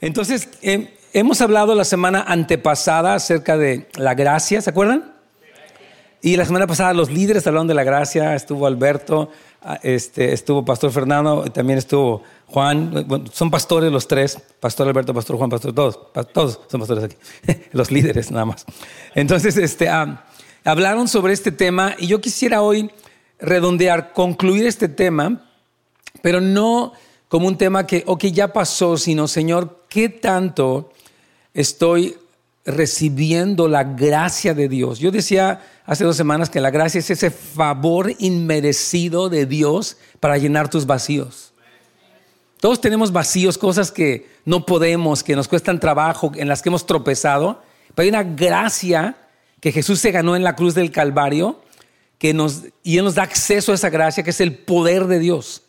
Entonces, eh, hemos hablado la semana antepasada acerca de la gracia, ¿se acuerdan? Y la semana pasada los líderes hablaron de la gracia, estuvo Alberto, ah, este, estuvo Pastor Fernando, también estuvo Juan, son pastores los tres, Pastor Alberto, Pastor Juan, Pastor, todos, todos son pastores aquí, los líderes nada más. Entonces, este, ah, hablaron sobre este tema y yo quisiera hoy redondear, concluir este tema, pero no como un tema que, ok, ya pasó, sino, Señor, ¿qué tanto estoy recibiendo la gracia de Dios? Yo decía hace dos semanas que la gracia es ese favor inmerecido de Dios para llenar tus vacíos. Todos tenemos vacíos, cosas que no podemos, que nos cuestan trabajo, en las que hemos tropezado, pero hay una gracia que Jesús se ganó en la cruz del Calvario que nos, y Él nos da acceso a esa gracia, que es el poder de Dios.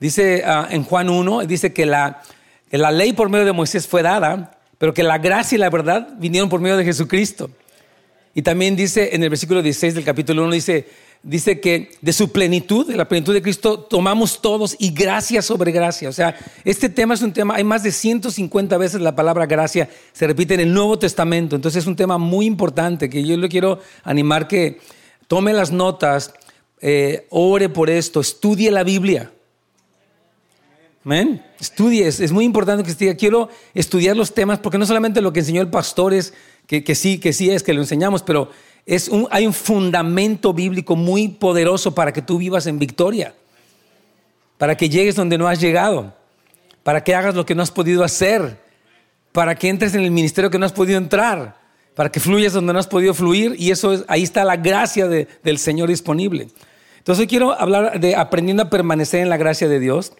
Dice ah, en Juan 1, dice que la, la ley por medio de Moisés fue dada, pero que la gracia y la verdad vinieron por medio de Jesucristo. Y también dice en el versículo 16 del capítulo 1, dice, dice que de su plenitud, de la plenitud de Cristo, tomamos todos y gracia sobre gracia. O sea, este tema es un tema, hay más de 150 veces la palabra gracia se repite en el Nuevo Testamento. Entonces es un tema muy importante que yo le quiero animar que tome las notas, eh, ore por esto, estudie la Biblia. Amén. Estudie, es, muy importante que estudie. Quiero estudiar los temas porque no solamente lo que enseñó el pastor es que, que sí, que sí es que lo enseñamos, pero es un, hay un fundamento bíblico muy poderoso para que tú vivas en victoria, para que llegues donde no has llegado, para que hagas lo que no has podido hacer, para que entres en el ministerio que no has podido entrar, para que fluyas donde no has podido fluir y eso es, ahí está la gracia del Señor disponible. Entonces hoy quiero hablar de aprendiendo a permanecer en la gracia de Dios.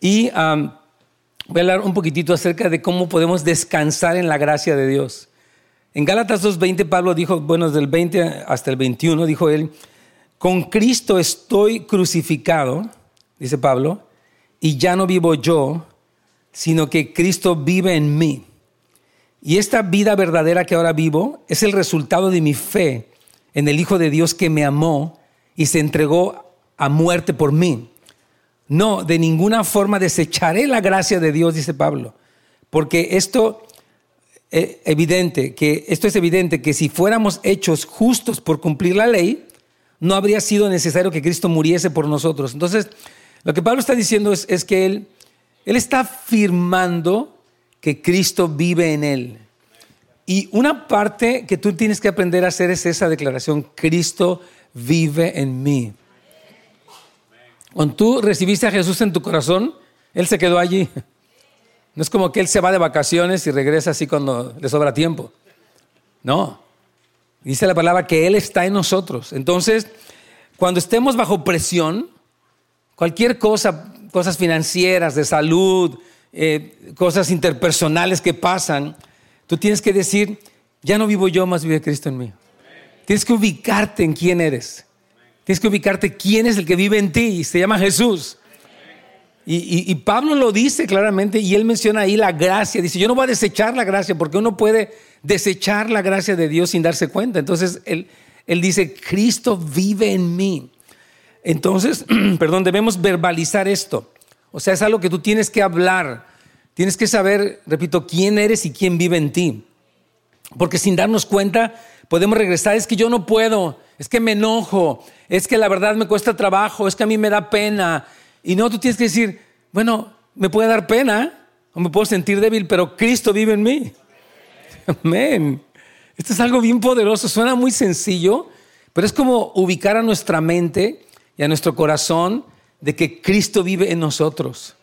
Y voy a hablar un poquitito acerca de cómo podemos descansar en la gracia de Dios. En Gálatas 2.20 Pablo dijo, bueno, desde el 20 hasta el 21, dijo él, con Cristo estoy crucificado, dice Pablo, y ya no vivo yo, sino que Cristo vive en mí. Y esta vida verdadera que ahora vivo es el resultado de mi fe en el Hijo de Dios que me amó y se entregó a muerte por mí. No, de ninguna forma desecharé la gracia de Dios, dice Pablo, porque esto es eh, evidente, que esto es evidente que si fuéramos hechos justos por cumplir la ley, no habría sido necesario que Cristo muriese por nosotros. Entonces, lo que Pablo está diciendo es, que él, él está afirmando que Cristo vive en él. Y una parte que tú tienes que aprender a hacer es esa declaración, Cristo vive en mí. Cuando tú recibiste a Jesús en tu corazón, Él se quedó allí. No es como que Él se va de vacaciones y regresa así cuando le sobra tiempo. No. Dice la palabra que Él está en nosotros. Entonces, cuando estemos bajo presión, cualquier cosa, cosas financieras, de salud, eh, cosas interpersonales que pasan, tú tienes que decir, ya no vivo yo, más vive Cristo en mí. Tienes que ubicarte en quién eres. Tienes que ubicarte quién es el que vive en ti y se llama Jesús. Y, Pablo lo dice claramente y él menciona ahí la gracia. Dice, yo no voy a desechar la gracia porque uno puede desechar la gracia de Dios sin darse cuenta. Entonces él, él dice, Cristo vive en mí. Entonces, perdón, debemos verbalizar esto. O sea, es algo que tú tienes que hablar. Tienes que saber, repito, quién eres y quién vive en ti. Porque sin darnos cuenta, podemos regresar. Es que yo no puedo es que me enojo, es que la verdad me cuesta trabajo, es que a mí me da pena. Y no, tú tienes que decir, bueno, me puede dar pena o me puedo sentir débil, pero Cristo vive en mí. Amén. Esto es algo bien poderoso, suena muy sencillo, pero es como ubicar a nuestra mente y a nuestro corazón de que Cristo vive en nosotros.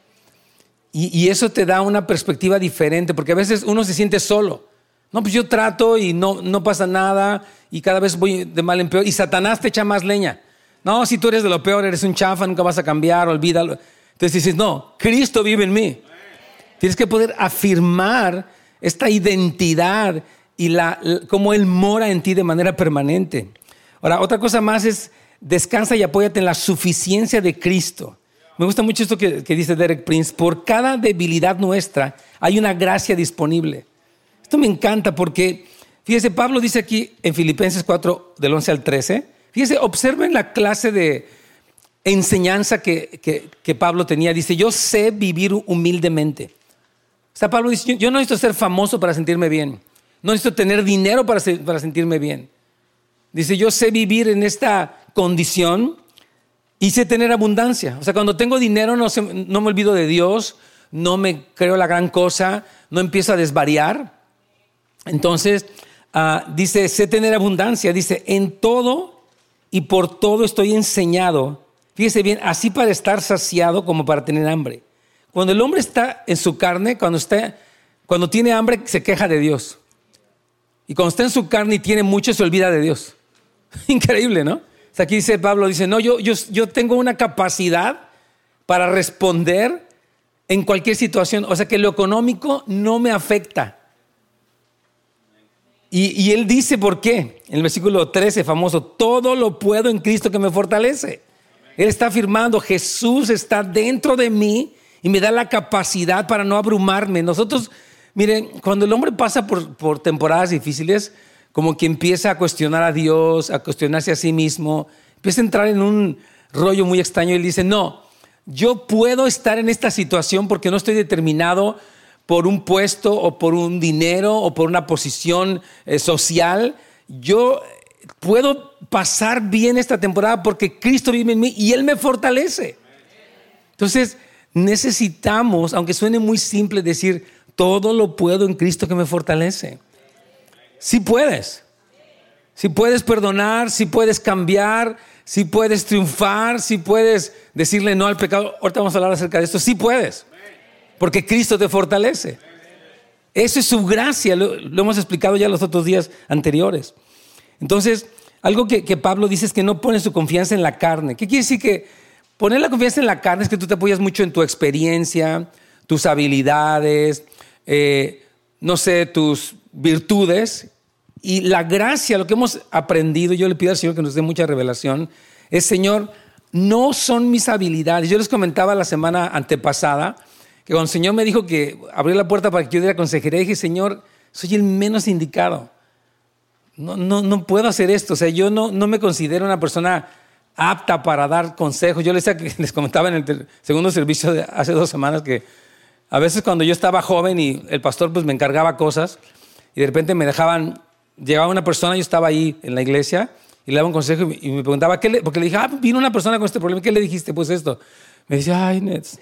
Y, y, eso te da una perspectiva diferente, porque a veces uno se siente solo. No, pues yo trato y no, no pasa nada y cada vez voy de mal en peor. Y Satanás te echa más leña. No, si tú eres de lo peor, eres un chafa, nunca vas a cambiar, olvídalo. Entonces dices, no, Cristo vive en mí. Tienes que poder afirmar esta identidad y la, cómo Él mora en ti de manera permanente. Ahora, otra cosa más es descansa y apóyate en la suficiencia de Cristo. Me gusta mucho esto que, que dice Derek Prince. Por cada debilidad nuestra hay una gracia disponible. Esto me encanta porque, fíjese, Pablo dice aquí en Filipenses 4, del 11 al 13, fíjese, observen la clase de enseñanza que, que, Pablo tenía. Dice, yo sé vivir humildemente. O sea, Pablo dice, yo no necesito ser famoso para sentirme bien. No necesito tener dinero para, para sentirme bien. Dice, yo sé vivir en esta condición y sé tener abundancia. O sea, cuando tengo dinero no, no me olvido de Dios, no me creo la gran cosa, no empiezo a desvariar. Entonces, uh, dice, sé tener abundancia. Dice, en todo y por todo estoy enseñado. Fíjese bien, así para estar saciado como para tener hambre. Cuando el hombre está en su carne, cuando, está, cuando tiene hambre, se queja de Dios. Y cuando está en su carne y tiene mucho, se olvida de Dios. Increíble, ¿no? aquí dice Pablo, dice, no, yo, yo, yo tengo una capacidad para responder en cualquier situación. O sea que lo económico no me afecta. Y, él dice por qué. En el versículo 13, famoso, todo lo puedo en Cristo que me fortalece. Él está afirmando, Jesús está dentro de mí y me da la capacidad para no abrumarme. Nosotros, miren, cuando el hombre pasa por, por temporadas difíciles, como que empieza a cuestionar a Dios, a cuestionarse a sí mismo, empieza a entrar en un rollo muy extraño y dice, no, yo puedo estar en esta situación porque no estoy determinado por un puesto o por un dinero o por una posición eh, social. Yo puedo pasar bien esta temporada porque Cristo vive en mí y Él me fortalece. Entonces, necesitamos, aunque suene muy simple, decir, todo lo puedo en Cristo que me fortalece. Si puedes. Si puedes perdonar, si puedes cambiar, si puedes triunfar, si puedes decirle no al pecado. Ahorita vamos a hablar acerca de esto. Si puedes. Porque Cristo te fortalece. Eso es su gracia. Lo, hemos explicado ya los otros días anteriores. Entonces, algo que, Pablo dice es que no pone su confianza en la carne. ¿Qué quiere decir que poner la confianza en la carne es que tú te apoyas mucho en tu experiencia, tus habilidades, eh, no sé, tus virtudes y la gracia, lo que hemos aprendido, yo le pido al Señor que nos dé mucha revelación, es, Señor, no son mis habilidades. Yo les comentaba la semana antepasada que cuando el Señor me dijo que abrió la puerta para que yo diera consejería, dije, Señor, soy el menos indicado. No, no, no puedo hacer esto. O sea, yo no, no me considero una persona apta para dar consejos. Yo les, les comentaba en el segundo servicio de hace dos semanas que a veces cuando yo estaba joven y el pastor pues me encargaba cosas y de repente me dejaban, llegaba una persona, yo estaba ahí en la iglesia y le daba un consejo y me preguntaba, ¿qué le? porque le dije, ah, vino una persona con este problema, ¿qué le dijiste? Pues esto. Me decía, ay, Nets,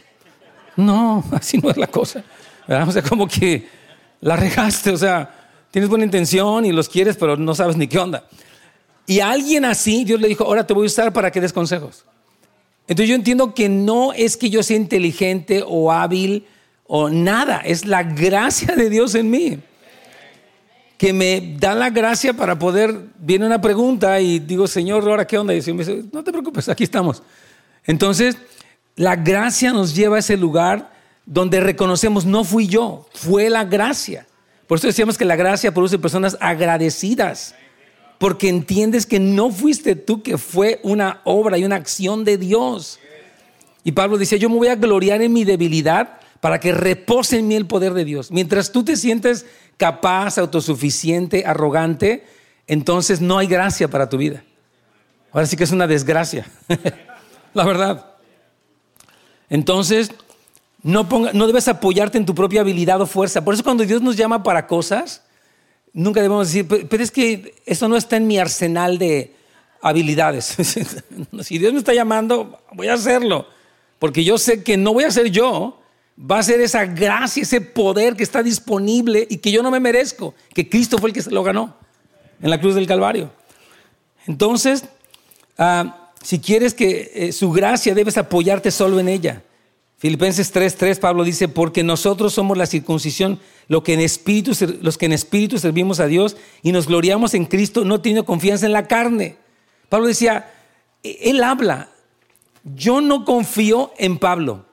no, así no es la cosa. O sea, como que la regaste, o sea, tienes buena intención y los quieres, pero no sabes ni qué onda. Y a alguien así, Dios le dijo, ahora te voy a usar para que des consejos. Entonces yo entiendo que no es que yo sea inteligente o hábil o nada, es la gracia de Dios en mí. Que me da la gracia para poder, viene una pregunta y digo, Señor, ahora qué onda? Y me dice, no te preocupes, aquí estamos. Entonces, la gracia nos lleva a ese lugar donde reconocemos, no fui yo, fue la gracia. Por eso decíamos que la gracia produce personas agradecidas, porque entiendes que no fuiste tú, que fue una obra y una acción de Dios. Y Pablo decía, yo me voy a gloriar en mi debilidad para que repose en mí el poder de Dios. Mientras tú te sientes capaz, autosuficiente, arrogante, entonces no hay gracia para tu vida. Ahora sí que es una desgracia, la verdad. Entonces, no, no debes apoyarte en tu propia habilidad o fuerza. Por eso cuando Dios nos llama para cosas, nunca debemos decir, pero es que eso no está en mi arsenal de habilidades. si Dios me está llamando, voy a hacerlo. Porque yo sé que no voy a ser yo, va a ser esa gracia, ese poder que está disponible y que yo no me merezco, que Cristo fue el que se lo ganó en la cruz del Calvario. Entonces, ah, si quieres que eh, su gracia, debes apoyarte solo en ella. Filipenses 3:3, Pablo dice, porque nosotros somos la circuncisión, lo que en espíritu, los que en espíritu servimos a Dios y nos gloriamos en Cristo, no teniendo confianza en la carne. Pablo decía, e-, él habla, yo no confío en Pablo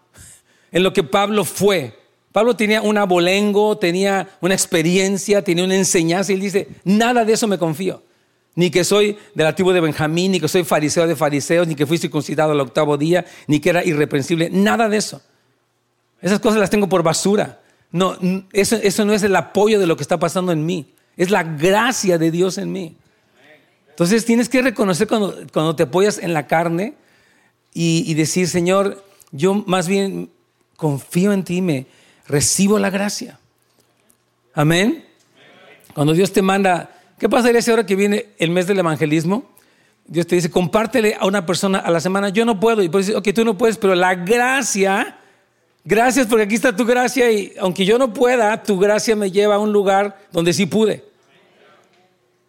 en lo que Pablo fue. Pablo tenía un abolengo, tenía una experiencia, tenía una enseñanza y él dice, nada de eso me confío. Ni que soy del activo de Benjamín, ni que soy fariseo de fariseos, ni que fui circuncidado al octavo día, ni que era irreprensible, nada de eso. Esas cosas las tengo por basura. No, eso, eso no es el apoyo de lo que está pasando en mí, es la gracia de Dios en mí. Entonces tienes que reconocer cuando, cuando te apoyas en la carne y, y decir, Señor, yo más bien confío en ti, me recibo la gracia. Amén. Cuando Dios te manda, ¿qué pasaría si ahora que viene el mes del evangelismo? Dios te dice, compártele a una persona a la semana. Yo no puedo. Y pues ok, tú no puedes, pero la gracia, gracias porque aquí está tu gracia y aunque yo no pueda, tu gracia me lleva a un lugar donde sí pude.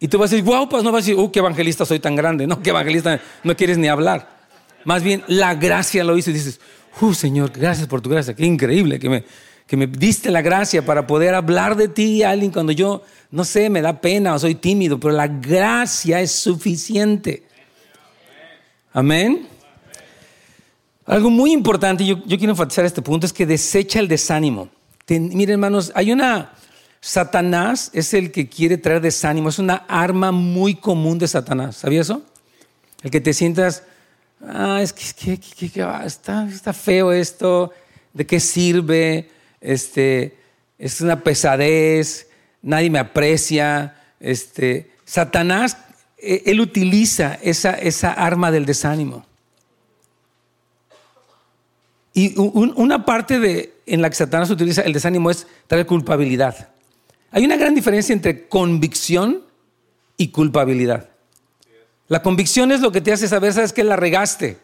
Y tú vas a decir, wow, pues no vas a decir, uh, qué evangelista soy tan grande. No, qué evangelista no quieres ni hablar. Más bien, la gracia lo hizo y dices, uh, Señor, gracias por tu gracia. Qué increíble que me, que me diste la gracia para poder hablar de ti a alguien cuando yo, no sé, me da pena o soy tímido, pero la gracia es suficiente. Amén. Algo muy importante, yo, quiero enfatizar este punto, es que desecha el desánimo. miren, hermanos, hay una. Satanás es el que quiere traer desánimo, es una arma muy común de Satanás. ¿Sabía eso? El que te sientas, ah, es que, está, está, feo esto, ¿de qué sirve? Este, es una pesadez, nadie me aprecia. Este, Satanás eh, él utiliza esa, esa arma del desánimo. Y una parte de, en la que Satanás utiliza el desánimo es traer culpabilidad. Hay una gran diferencia entre convicción y culpabilidad. La convicción es lo que te hace saber, sabes que la regaste.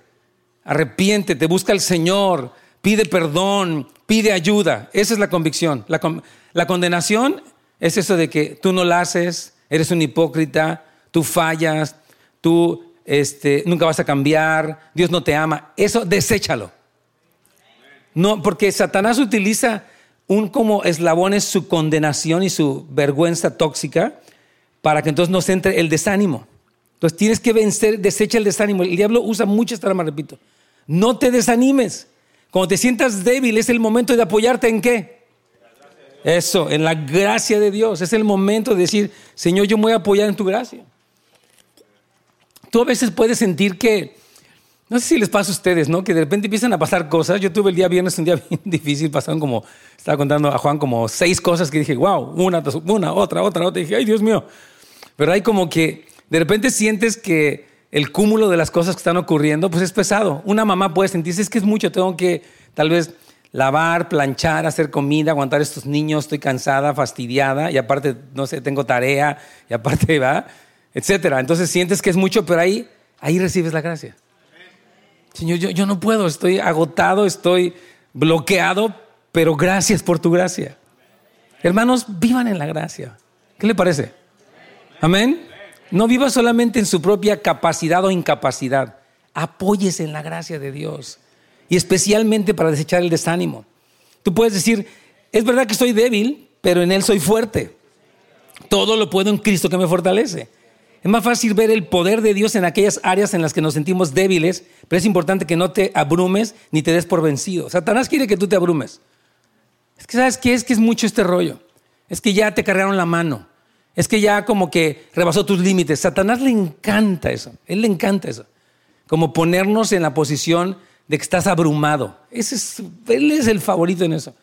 Arrepiente, te busca el Señor, pide perdón, pide ayuda. Esa es la convicción. La, condenación es eso de que tú no la haces, eres un hipócrita, tú fallas, tú este, nunca vas a cambiar, Dios no te ama. Eso deséchalo. No, porque Satanás utiliza un como eslabones su condenación y su vergüenza tóxica para que entonces nos entre el desánimo. Entonces tienes que vencer, desecha el desánimo. El diablo usa mucho esta repito. No te desanimes. Cuando te sientas débil es el momento de apoyarte en qué? Eso, en la gracia de Dios. Es el momento de decir, Señor, yo me voy a apoyar en tu gracia tú a veces puedes sentir que, no sé si les pasa a ustedes, ¿no? Que de repente empiezan a pasar cosas. Yo tuve el día viernes un día bien difícil, pasaron como, estaba contando a Juan como seis cosas que dije, wow, una, otra, otra, otra. Y dije, ay Dios mío. Pero hay como que de repente sientes que el cúmulo de las cosas que están ocurriendo, pues es pesado. Una mamá puede sentirse, es que es mucho, tengo que tal vez lavar, planchar, hacer comida, aguantar a estos niños, estoy cansada, fastidiada, y aparte, no sé, tengo tarea, y aparte, va etcétera. Entonces sientes que es mucho, pero ahí, ahí recibes la gracia. Señor, yo, yo no puedo, estoy agotado, estoy bloqueado, pero gracias por tu gracia. Hermanos, vivan en la gracia. ¿Qué le parece? Amén. No viva solamente en su propia capacidad o incapacidad. Apóyese en la gracia de Dios. Y especialmente para desechar el desánimo. Tú puedes decir, es verdad que soy débil, pero en Él soy fuerte. Todo lo puedo en Cristo que me fortalece. Es más fácil ver el poder de Dios en aquellas áreas en las que nos sentimos débiles, pero es importante que no te abrumes ni te des por vencido. Satanás quiere que tú te abrumes. Es que, ¿sabes qué? Es que es mucho este rollo. Es que ya te cargaron la mano. Es que ya como que rebasó tus límites. Satanás le encanta eso. Él le encanta eso. Como ponernos en la posición de que estás abrumado. Ese es, él es el favorito en eso.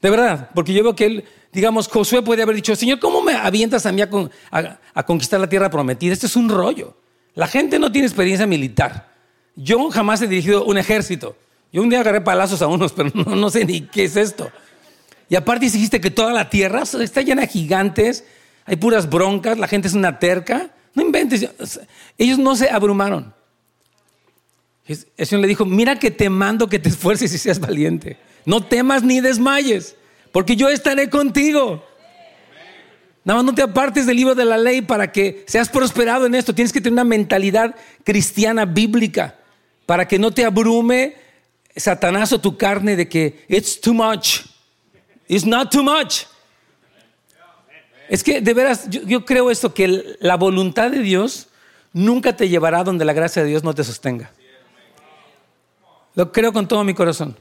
De verdad, porque yo veo que él, digamos, Josué puede haber dicho, Señor, ¿cómo me avientas a mí a, conquistar la tierra prometida? Este es un rollo. La gente no tiene experiencia militar. Yo jamás he dirigido un ejército. Yo un día agarré palazos a unos, pero no, sé ni qué es esto. Y aparte dijiste que toda la tierra está llena de gigantes, hay puras broncas, la gente es una terca. No inventes. Ellos no se abrumaron. El Señor le dijo, mira que te mando que te esfuerces y seas valiente. No temas ni desmayes, porque yo estaré contigo. Nada más no te apartes del libro de la ley para que seas prosperado en esto. Tienes que tener una mentalidad cristiana bíblica para que no te abrume Satanás o tu carne de que it's too much. It's not too much. Es que de veras, yo, creo esto, que la voluntad de Dios nunca te llevará donde la gracia de Dios no te sostenga. Lo creo con todo mi corazón.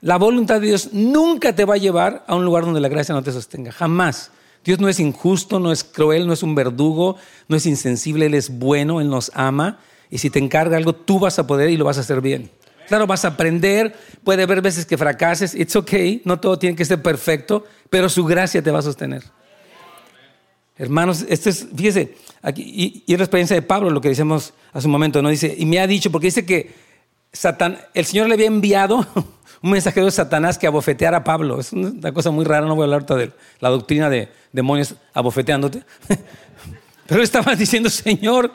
La voluntad de Dios nunca te va a llevar a un lugar donde la gracia no te sostenga, jamás. Dios no es injusto, no es cruel, no es un verdugo, no es insensible, Él es bueno, Él nos ama. Y si te encarga algo, tú vas a poder y lo vas a hacer bien. Claro, vas a aprender, puede haber veces que fracases, it's okay, no todo tiene que ser perfecto, pero su gracia te va a sostener. Hermanos, esto es, fíjese, aquí, y, es la experiencia de Pablo, lo que decíamos hace un momento, ¿no? Dice, y me ha dicho, porque dice que Satán, el Señor le había enviado un mensajero de Satanás que abofeteara a Pablo. Es una cosa muy rara, no voy a hablar de la doctrina de demonios abofeteándote. Pero estaba diciendo, Señor,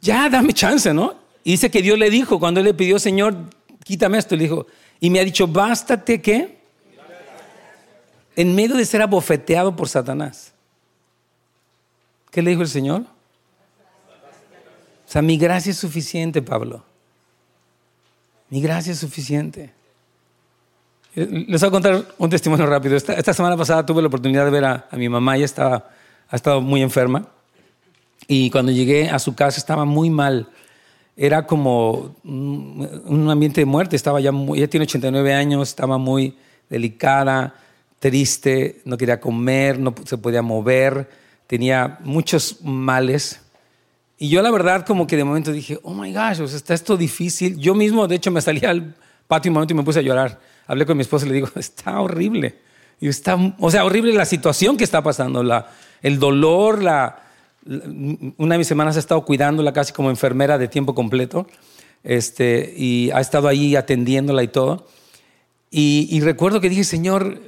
ya dame chance, ¿no? Y dice que Dios le dijo, cuando él le pidió, Señor, quítame esto, le dijo, y me ha dicho, bástate qué? En medio de ser abofeteado por Satanás. ¿Qué le dijo el Señor? O sea, mi gracia es suficiente, Pablo. Mi gracia es suficiente. Les voy a contar un testimonio rápido. Esta, semana pasada tuve la oportunidad de ver a, mi mamá, ella estaba, ha estado muy enferma. Y cuando llegué a su casa estaba muy mal. Era como un ambiente de muerte. Estaba ya ella tiene 89 años, estaba muy delicada, triste, no quería comer, no se podía mover, tenía muchos males. Y yo la verdad como que de momento dije, oh my gosh, está esto difícil. Yo mismo, de hecho, me salí al patio un momento y me puse a llorar. Hablé con mi esposa y le digo, está horrible. Y está, o sea, horrible la situación que está pasando, la, el dolor, la, una de mis semanas ha estado cuidándola casi como enfermera de tiempo completo. Este, y ha estado ahí atendiéndola y todo. Y, y recuerdo que dije, Señor,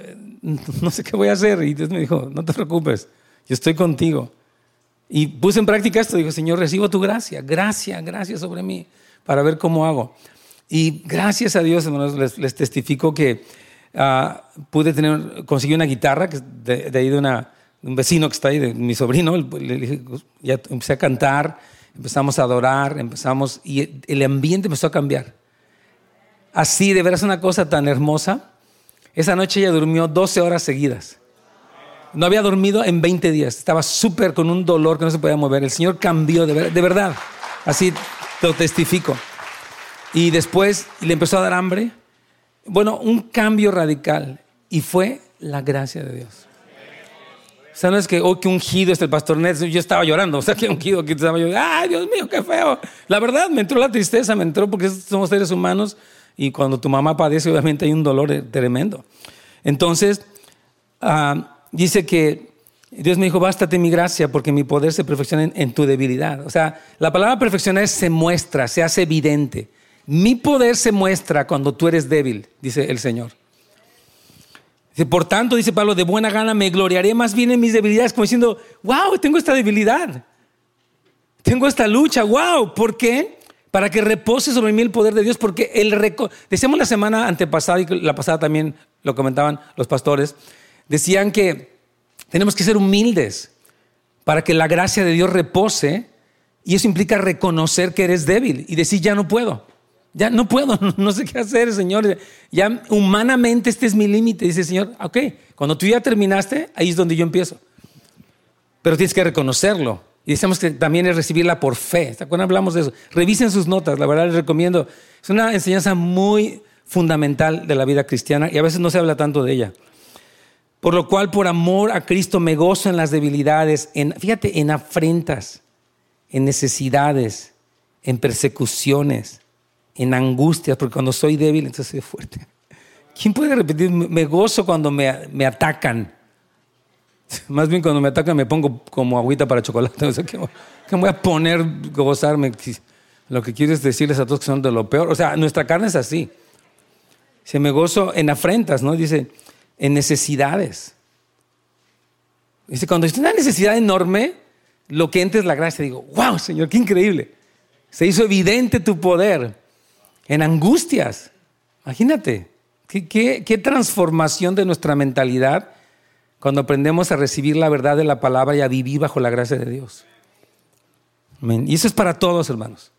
no sé qué voy a hacer. Y Dios me dijo, no te preocupes, yo estoy contigo. Y puse en práctica esto, dijo, Señor, recibo tu gracia, gracia, gracia sobre mí, para ver cómo hago. Y gracias a Dios, hermanos, les, testifico que uh, pude tener, conseguí una guitarra que de, ahí de una, un vecino que está ahí, de mi sobrino, le dije, ya empecé a cantar, empezamos a adorar, empezamos, y el ambiente empezó a cambiar. Así, de veras una cosa tan hermosa. Esa noche ella durmió 12 horas seguidas. No había dormido en 20 días. Estaba súper con un dolor que no se podía mover. El Señor cambió, de, verdad. Así lo testifico. Y después le empezó a dar hambre. Bueno, un cambio radical. Y fue la gracia de Dios. O sea, no es que, oh, qué ungido el pastor Ned. Yo estaba llorando. O sea, qué ungido que estaba yo. Ay, Dios mío, qué feo. La verdad, me entró la tristeza, me entró porque somos seres humanos y cuando tu mamá padece, obviamente hay un dolor tremendo. Entonces, uh, dice que Dios me dijo, bástate mi gracia porque mi poder se perfecciona en, tu debilidad. O sea, la palabra perfeccionar es se muestra, se hace evidente. Mi poder se muestra cuando tú eres débil, dice el Señor. Por tanto, dice Pablo, de buena gana me gloriaré más bien en mis debilidades, como diciendo, wow, tengo esta debilidad, tengo esta lucha, wow, ¿por qué? Para que repose sobre mí el poder de Dios, porque el decíamos la semana antepasada y la pasada también lo comentaban los pastores, decían que tenemos que ser humildes para que la gracia de Dios repose y eso implica reconocer que eres débil y decir, ya no puedo, ya no puedo, no sé qué hacer, Señor, ya humanamente este es mi límite. Dice, Señor, ok, cuando tú ya terminaste, ahí es donde yo empiezo. Pero tienes que reconocerlo. Y decimos que también es recibirla por fe. Cuando hablamos de eso, revisen sus notas, la verdad les recomiendo. Es una enseñanza muy fundamental de la vida cristiana y a veces no se habla tanto de ella. Por lo cual, por amor a Cristo, me gozo en las debilidades, en, fíjate, en afrentas, en necesidades, en persecuciones, en angustias, porque cuando soy débil, entonces soy fuerte. ¿Quién puede repetir? Me gozo cuando me, me atacan. Más bien cuando me atacan me pongo como agüita para chocolate. O sea, ¿qué, me voy a poner gozarme? Lo que quiero es decirles a todos que son de lo peor. O sea, nuestra carne es así. Se me gozo en afrentas, ¿no? Dice, en necesidades. Dice, cuando hay una necesidad enorme, lo que entra es la gracia. Digo, wow, Señor, qué increíble. Se hizo evidente tu poder en angustias. Imagínate, qué, transformación de nuestra mentalidad cuando aprendemos a recibir la verdad de la palabra y a vivir bajo la gracia de Dios. Y eso es para todos, hermanos.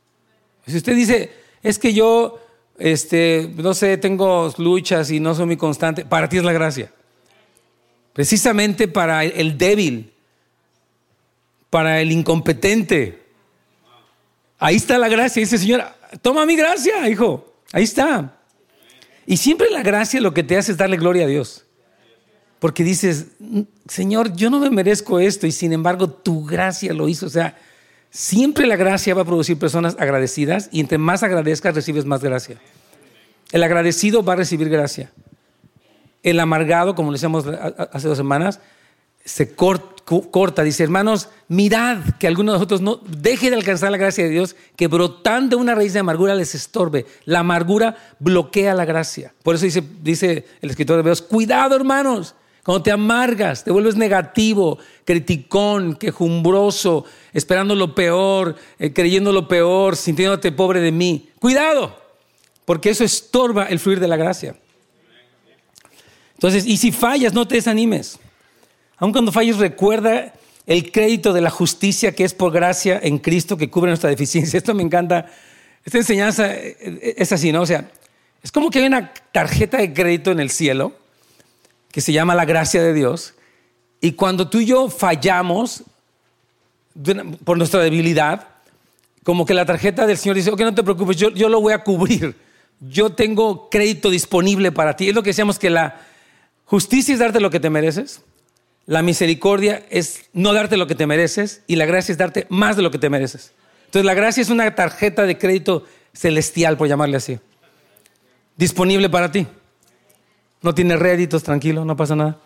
Si usted dice, es que yo este, no sé, tengo luchas y no soy muy constante, para ti es la gracia. Precisamente para el débil, para el incompetente. Ahí está la gracia. Dice, Señor, toma mi gracia, hijo. Ahí está. Y siempre la gracia lo que te hace es darle gloria a Dios. Porque dices, Señor, yo no me merezco esto y sin embargo tu gracia lo hizo. O sea, Siempre la gracia va a producir personas agradecidas y entre más agradezcas recibes más gracia. El agradecido va a recibir gracia. El amargado, como le decíamos hace dos semanas, se corta. Dice, hermanos, mirad que alguno de nosotros no deje de alcanzar la gracia de Dios, que brotando una raíz de amargura les estorbe. La amargura bloquea la gracia. Por eso dice, dice el escritor de Hebreos, cuidado hermanos, cuando te amargas, te vuelves negativo, criticón, quejumbroso, esperando lo peor, eh, creyendo lo peor, sintiéndote pobre de mí. Cuidado, porque eso estorba el fluir de la gracia. Entonces, y si fallas, no te desanimes. Aun cuando falles, recuerda el crédito de la justicia que es por gracia en Cristo que cubre nuestra deficiencia. Esto me encanta. Esta enseñanza es así, ¿no? O sea, es como que hay una tarjeta de crédito en el cielo que se llama la gracia de Dios. Y cuando tú y yo fallamos por nuestra debilidad, como que la tarjeta del Señor dice, ok, no te preocupes, yo, yo lo voy a cubrir. Yo tengo crédito disponible para ti. Es lo que decíamos que la justicia es darte lo que te mereces la misericordia es no darte lo que te mereces y la gracia es darte más de lo que te mereces. Entonces la gracia es una tarjeta de crédito celestial, por llamarle así. Disponible para ti. No tiene réditos, tranquilo, no pasa nada.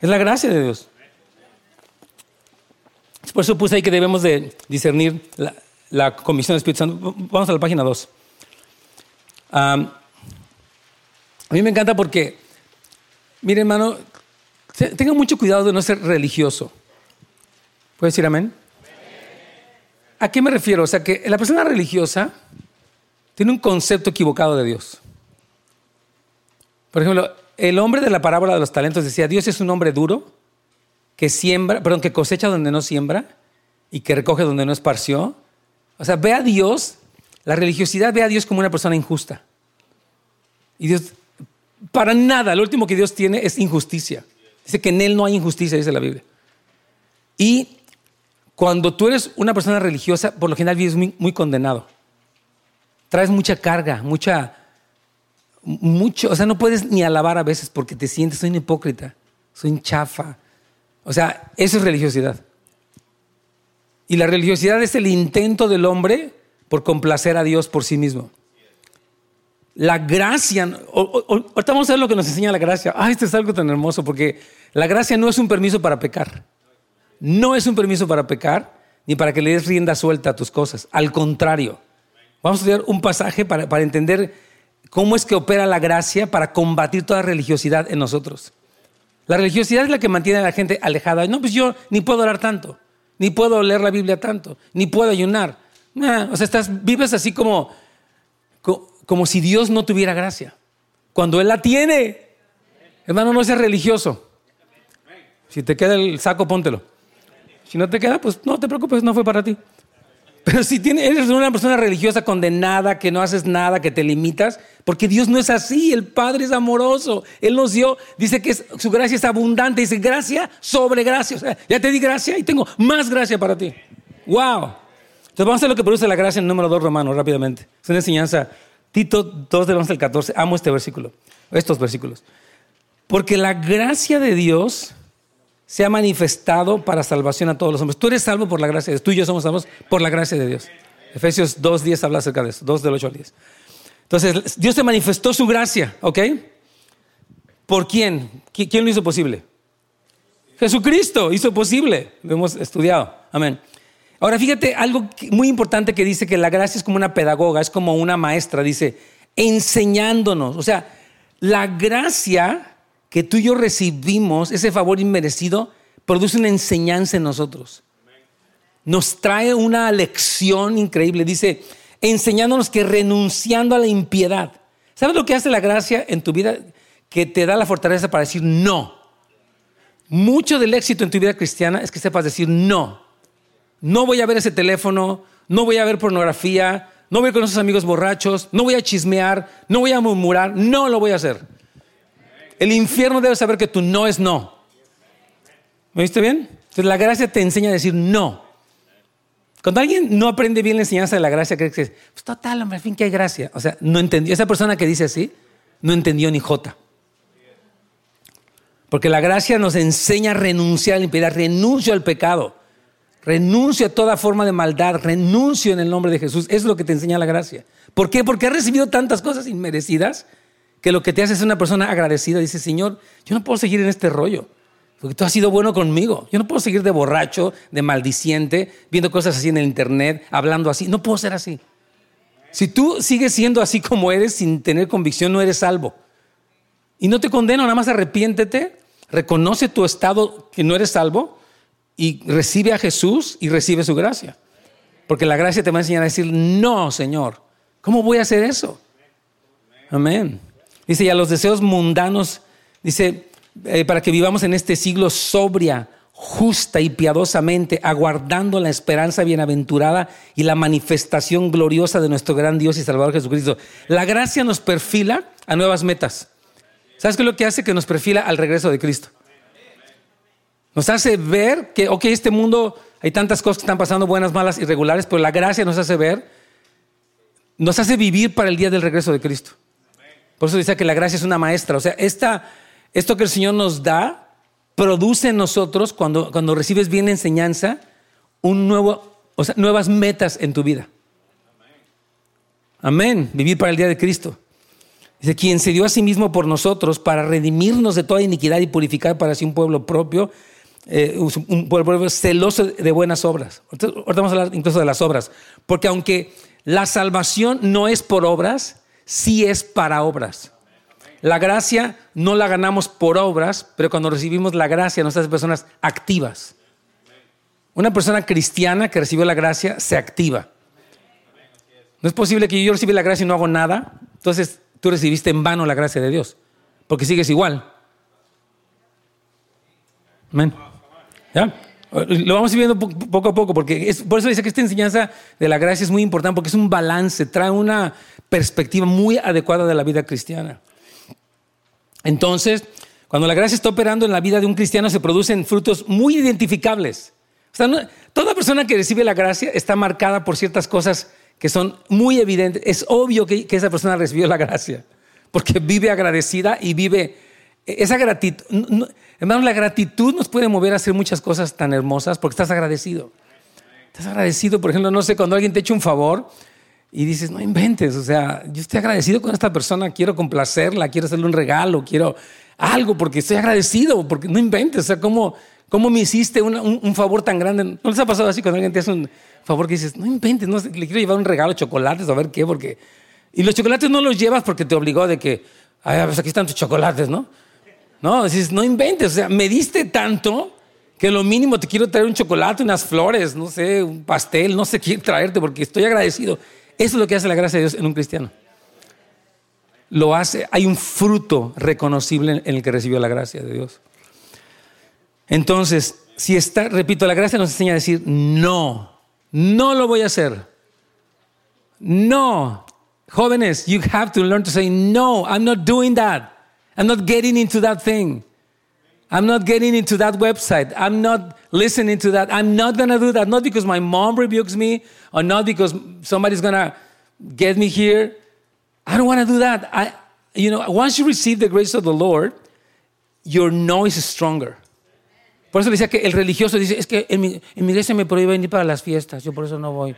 Es la gracia de Dios. Por eso puse ahí que debemos de discernir la, comisión del Espíritu Santo. Vamos a la página 2. a mí me encanta porque, mire hermano, Tenga mucho cuidado de no ser religioso. ¿Puedes decir amén? ¿A qué me refiero? O sea, que la persona religiosa tiene un concepto equivocado de Dios. Por ejemplo, el hombre de la parábola de los talentos decía, Dios es un hombre duro que siembra, perdón, que cosecha donde no siembra y que recoge donde no esparció. O sea, ve a Dios, la religiosidad ve a Dios como una persona injusta. Y Dios, para nada, lo último que Dios tiene es injusticia. Dice que en Él no hay injusticia, dice la Biblia. Y cuando tú eres una persona religiosa, por lo general vives muy, condenado. Traes mucha carga, mucha, mucho, o sea, no puedes ni alabar a veces porque te sientes, soy un hipócrita, soy un chafa. O sea, eso es religiosidad. Y la religiosidad es el intento del hombre por complacer a Dios por sí mismo. La gracia, ahorita vamos a ver lo que nos enseña la gracia. Ah, esto es algo tan hermoso porque la gracia no es un permiso para pecar. No es un permiso para pecar ni para que le des rienda suelta a tus cosas. Al contrario, vamos a estudiar un pasaje para, para entender cómo es que opera la gracia para combatir toda religiosidad en nosotros. La religiosidad es la que mantiene a la gente alejada. No, pues yo ni puedo orar tanto, ni puedo leer la Biblia tanto, ni puedo ayunar. o sea, estás, vives así como, como si Dios no tuviera gracia. Cuando Él la tiene. Hermano, no seas religioso. Si te queda el saco, póntelo. Si no te queda, pues no te preocupes, no fue para ti. Pero si eres una persona religiosa condenada, que no haces nada, que te limitas, porque Dios no es así, el Padre es amoroso, Él nos dio, dice que su gracia es abundante, dice gracia sobre gracia, o sea, ya te di gracia y tengo más gracia para ti. ¡Wow! Entonces vamos a ver lo que produce la gracia en el número 2 romano, rápidamente. Es una enseñanza Tito 2 del 11 al 14, amo este versículo, estos versículos. Porque la gracia de Dios se ha manifestado para salvación a todos los hombres. Tú eres salvo por la gracia de Dios, tú y yo somos salvos por la gracia de Dios. Efesios 2, 10 habla acerca de eso, 2 del 8 al 10. Entonces, Dios te manifestó su gracia, ¿ok? ¿Por quién? ¿Quién lo hizo posible? Jesucristo hizo posible, lo hemos estudiado. Amén. Ahora fíjate algo muy importante que dice que la gracia es como una pedagoga, es como una maestra, dice, enseñándonos. O sea, la gracia que tú y yo recibimos, ese favor inmerecido, produce una enseñanza en nosotros. Nos trae una lección increíble. Dice, enseñándonos que renunciando a la impiedad. ¿Sabes lo que hace la gracia en tu vida? Que te da la fortaleza para decir no. Mucho del éxito en tu vida cristiana es que sepas decir no no voy a ver ese teléfono, no voy a ver pornografía, no voy con esos amigos borrachos, no voy a chismear, no voy a murmurar, no lo voy a hacer. El infierno debe saber que tu no es no. ¿Me viste bien? Entonces la gracia te enseña a decir no. Cuando alguien no aprende bien la enseñanza de la gracia, cree que es, pues total, hombre, al fin que hay gracia. O sea, no entendió. Esa persona que dice así, no entendió ni jota. Porque la gracia nos enseña a renunciar a la impiedad, renuncio al pecado. Renuncio a toda forma de maldad, renuncio en el nombre de Jesús. Es lo que te enseña la gracia. ¿Por qué? Porque has recibido tantas cosas inmerecidas que lo que te hace es una persona agradecida. Dice, Señor, yo no puedo seguir en este rollo. Porque tú has sido bueno conmigo. Yo no puedo seguir de borracho, de maldiciente, viendo cosas así en el internet, hablando así. No puedo ser así. Si tú sigues siendo así como eres sin tener convicción, no eres salvo. Y no te condeno, nada más arrepiéntete, reconoce tu estado que no eres salvo y recibe a Jesús y recibe su gracia. Porque la gracia te va a enseñar a decir, no, Señor, ¿cómo voy a hacer eso? Amén. Dice, y a los deseos mundanos, dice, eh, para que vivamos en este siglo sobria, justa y piadosamente, aguardando la esperanza bienaventurada y la manifestación gloriosa de nuestro gran Dios y Salvador Jesucristo. La gracia nos perfila a nuevas metas. ¿Sabes qué es lo que hace? Que nos perfila al regreso de Cristo. Nos hace ver que, ok, este mundo hay tantas cosas que están pasando, buenas, malas, irregulares, pero la gracia nos hace ver, nos hace vivir para el día del regreso de Cristo. Por eso dice que la gracia es una maestra. O sea, esta, esto que el Señor nos da produce en nosotros, cuando, cuando recibes bien enseñanza, un nuevo, o sea, nuevas metas en tu vida. Amén. Vivir para el día de Cristo. Dice, quien se dio a sí mismo por nosotros para redimirnos de toda iniquidad y purificar para sí un pueblo propio, eh, un pueblo celoso de buenas obras. Ahorita vamos a hablar incluso de las obras. Porque aunque la salvación no es por obras, sí es para obras. La gracia no la ganamos por obras, pero cuando recibimos la gracia hace personas activas. Una persona cristiana que recibió la gracia se activa. No es posible que yo reciba la gracia y no hago nada. Entonces tú recibiste en vano la gracia de Dios, porque sigues igual. Amén. ¿Ya? Lo vamos viendo poco a poco, porque por eso dice que esta enseñanza de la gracia es muy importante, porque es un balance, trae una perspectiva muy adecuada de la vida cristiana. Entonces, cuando la gracia está operando en la vida de un cristiano, se producen frutos muy identificables. toda persona que recibe la gracia está marcada por ciertas cosas que son muy evidentes. Es obvio que, esa persona recibió la gracia, porque vive agradecida y vive esa gratitud. hermanos, la gratitud nos puede mover a hacer muchas cosas tan hermosas porque estás agradecido. Estás agradecido, por ejemplo, no sé, cuando alguien te echa un favor, y dices, no inventes, o sea, yo estoy agradecido con esta persona, quiero complacerla, quiero hacerle un regalo, quiero algo, porque estoy agradecido, porque no inventes, o sea, ¿cómo, cómo me hiciste un, favor tan grande? ¿No les ha pasado así cuando alguien te hace un favor que dices, no inventes, no, le quiero llevar un regalo, chocolates, a ver qué, porque... Y los chocolates no los llevas porque te obligó de que, ay, pues aquí están tus chocolates, ¿no? No, dices, no inventes, o sea, me diste tanto que lo mínimo te quiero traer un chocolate, unas flores, no sé, un pastel, no sé qué traerte porque estoy agradecido. Eso es lo que hace la gracia de Dios en un cristiano. Lo hace, hay un fruto reconocible en el que recibió la gracia de Dios. Entonces, si está, repito, la gracia nos enseña a decir, no, no lo voy a hacer. No. Jóvenes, you have to learn to say, no, I'm not doing that. I'm not getting into that thing. I'm not getting into that website. I'm not listening to that. I'm not going to do that. Not because my mom rebukes me or not because somebody's going to get me here. I don't want to do that. I, you know, once you receive the grace of the Lord, your no is stronger. Por eso le decía que el religioso dice, es que en mi, en mi iglesia me prohíbe venir para las fiestas, yo por eso no voy.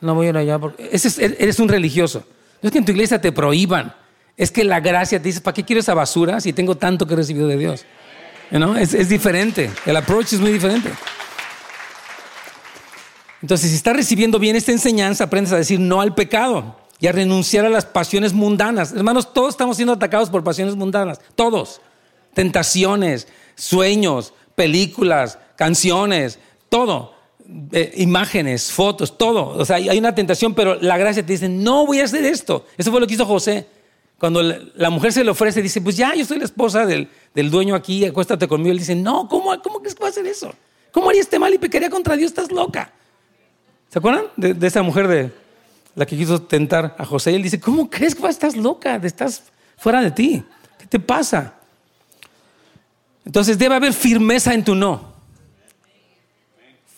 No voy a ir allá. Porque ese es, eres un religioso. No es que en tu iglesia te prohíban, es que la gracia te dice, ¿para qué quiero esa basura si tengo tanto que he recibido de Dios? Es, diferente, el approach es muy diferente. Entonces, si estás recibiendo bien esta enseñanza, aprendes a decir no al pecado y a renunciar a las pasiones mundanas. Hermanos, todos estamos siendo atacados por pasiones mundanas, todos. Tentaciones, sueños, películas, canciones, todo. Eh, imágenes, fotos, todo. O sea, hay una tentación, pero la gracia te dice, no voy a hacer esto. Eso fue lo que hizo José. Cuando la mujer se le ofrece, dice, pues ya, yo soy la esposa del, dueño aquí, acuéstate conmigo. Él dice, no, ¿cómo, cómo crees que va a hacer eso? ¿Cómo haría este mal y pecaría contra Dios? Estás loca. ¿Se acuerdan de, esa mujer de la que quiso tentar a José? Él dice, ¿cómo crees que estás loca? Estás fuera de ti. ¿Qué te pasa? Entonces debe haber firmeza en tu no.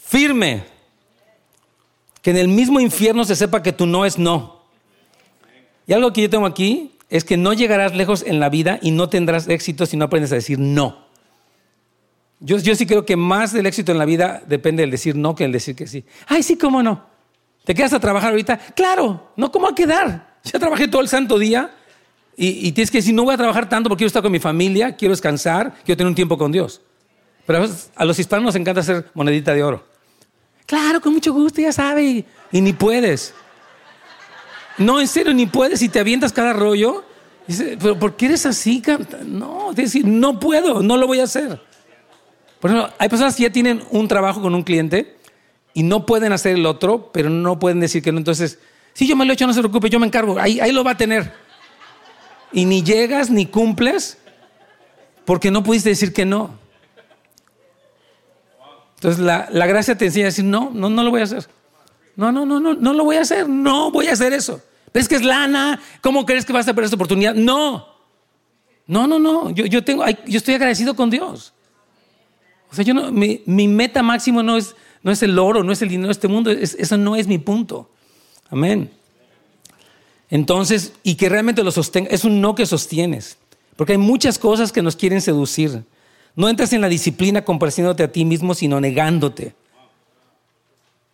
Firme. Que en el mismo infierno se sepa que tu no es no. Y algo que yo tengo aquí es que no llegarás lejos en la vida y no tendrás éxito si no aprendes a decir no. Yo, sí creo que más del éxito en la vida depende del decir no que el decir que sí. Ay, sí, cómo no. ¿Te quedas a trabajar ahorita? Claro, no, ¿cómo va a quedar? Ya trabajé todo el santo día y, tienes que decir, no voy a trabajar tanto porque quiero estar con mi familia, quiero descansar, quiero tener un tiempo con Dios. Pero a los hispanos nos encanta hacer monedita de oro. Claro, con mucho gusto, ya sabe. Y ni puedes. No, en serio, ni puedes y te avientas cada rollo. Dice, pero ¿por qué eres así? No, decir, no puedo, no lo voy a hacer. Por ejemplo, hay personas que ya tienen un trabajo con un cliente y no pueden hacer el otro, pero no pueden decir que no. Entonces, si yo me lo he hecho, no se preocupe, yo me encargo, ahí, ahí lo va a tener. Y ni llegas ni cumples porque no pudiste decir que no. Entonces la, la, gracia te enseña a decir, no, no, no lo voy a hacer. No, no, no, no, no lo voy a hacer. No voy a hacer eso. ¿Ves que es lana? ¿Cómo crees que vas a perder esta oportunidad? No. No, no, no. Yo, yo, tengo, yo estoy agradecido con Dios. O sea, yo no, mi, mi, meta máximo no es, no es el oro, no es el dinero de este mundo. eso no es mi punto. Amén. Entonces, y que realmente lo sostenga, es un no que sostienes. Porque hay muchas cosas que nos quieren seducir. No entras en la disciplina compareciéndote a ti mismo, sino negándote.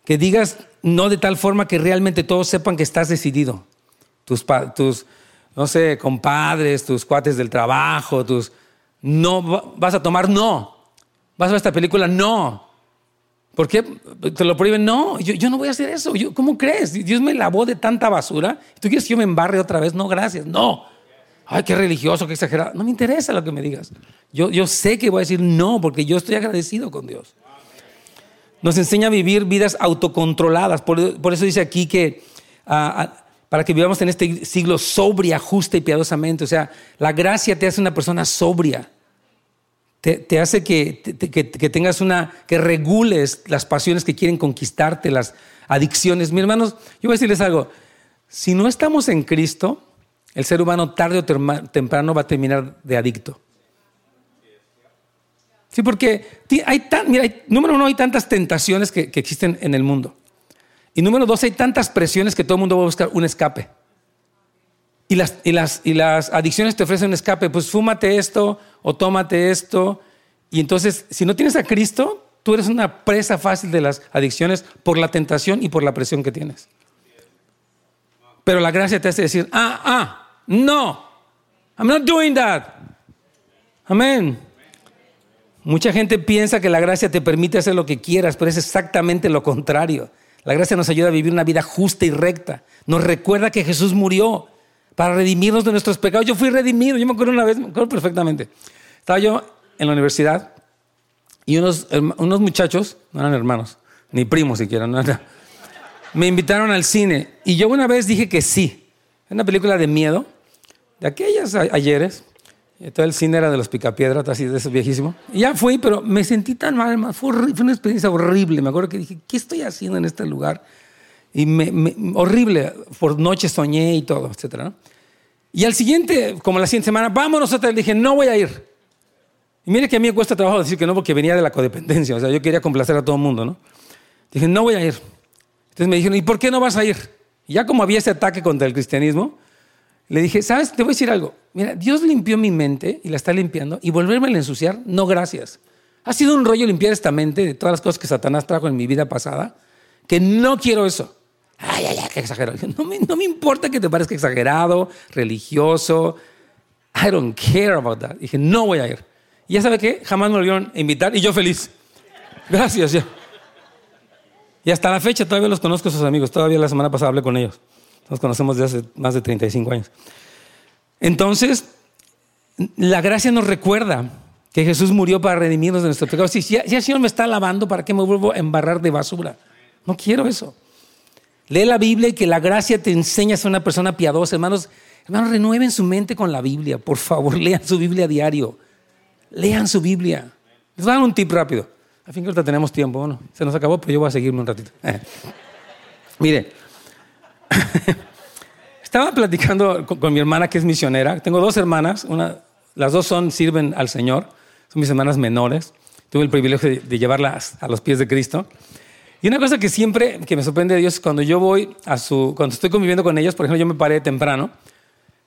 Que digas no de tal forma que realmente todos sepan que estás decidido. Tus, tus no sé, compadres, tus cuates del trabajo, tus... No, vas a tomar, no. Vas a ver esta película, no. ¿Por qué te lo prohíben? No, yo, no voy a hacer eso. ¿Cómo crees? Dios me lavó de tanta basura. ¿Tú quieres que yo me embarre otra vez? No, gracias. No ay, qué religioso, qué exagerado. No me interesa lo que me digas. Yo, yo sé que voy a decir no, porque yo estoy agradecido con Dios. Nos enseña a vivir vidas autocontroladas. Por, eso dice aquí que ah, ah, para que vivamos en este siglo sobria, justa y piadosamente. O sea, la gracia te hace una persona sobria. Te, hace que, que, tengas una, que regules las pasiones que quieren conquistarte, las adicciones. Mis hermanos, yo voy a decirles algo. Si no estamos en Cristo, el ser humano tarde o temprano va a terminar de adicto. Sí, porque hay tan, mira, número uno, hay tantas tentaciones que, existen en el mundo. Y número dos, hay tantas presiones que todo el mundo va a buscar un escape. Y las, y las, y las adicciones te ofrecen un escape, pues fúmate esto o tómate esto. Y entonces, si no tienes a Cristo, tú eres una presa fácil de las adicciones por la tentación y por la presión que tienes. Pero la gracia te hace decir, ah, ah, no, I'm not doing that. Amén. Mucha gente piensa que la gracia te permite hacer lo que quieras, pero es exactamente lo contrario. La gracia nos ayuda a vivir una vida justa y recta. Nos recuerda que Jesús murió para redimirnos de nuestros pecados. Yo fui redimido, yo me acuerdo una vez, me acuerdo perfectamente. Estaba yo en la universidad y unos, unos muchachos, no eran hermanos, ni primos siquiera, no, me invitaron al cine y yo una vez dije que sí. Una película de miedo de aquellas ayeres. Todo el cine era de los picapiedras, así de eso viejísimo. Y ya fui, pero me sentí tan mal, fue, una experiencia horrible. Me acuerdo que dije, ¿qué estoy haciendo en este lugar? Y me, horrible, por noche soñé y todo, etc. Y al siguiente, como la siguiente semana, vámonos a Le Dije, no voy a ir. Y mire que a mí me cuesta trabajo decir que no porque venía de la codependencia. O sea, yo quería complacer a todo el mundo, ¿no? Dije, no voy a ir. Entonces me dijeron, ¿y por qué no vas a ir? Y ya como había ese ataque contra el cristianismo, le dije, ¿sabes? Te voy a decir algo. Mira, Dios limpió mi mente y la está limpiando y volverme a ensuciar, no gracias. Ha sido un rollo limpiar esta mente de todas las cosas que Satanás trajo en mi vida pasada, que no quiero eso. Ay, ay, ay, qué exagerado. No me, no me importa que te parezca exagerado, religioso. I don't care about that. Dije, no voy a ir. Y ya sabe qué, jamás me volvieron a invitar y yo feliz. Gracias, ya. Y hasta la fecha todavía los conozco a sus amigos. Todavía la semana pasada hablé con ellos. Nos conocemos desde hace más de 35 años. Entonces, la gracia nos recuerda que Jesús murió para redimirnos de nuestros pecados. Si ya, el Señor me está lavando, ¿para qué me vuelvo a embarrar de basura? No quiero eso. Lee la Biblia y que la gracia te enseña a ser una persona piadosa. Hermanos, hermanos, renueven su mente con la Biblia. Por favor, lean su Biblia a diario. Lean su Biblia. Les voy a dar un tip rápido. A fin que ahorita tenemos tiempo. Bueno, se nos acabó, pero yo voy a seguirme un ratito. Mire, Estaba platicando con, mi hermana que es misionera. Tengo dos hermanas, una, las dos son, sirven al Señor, son mis hermanas menores. Tuve el privilegio de, llevarlas a los pies de Cristo. Y una cosa que siempre que me sorprende de Dios es cuando yo voy a su, cuando estoy conviviendo con ellos, por ejemplo, yo me paré temprano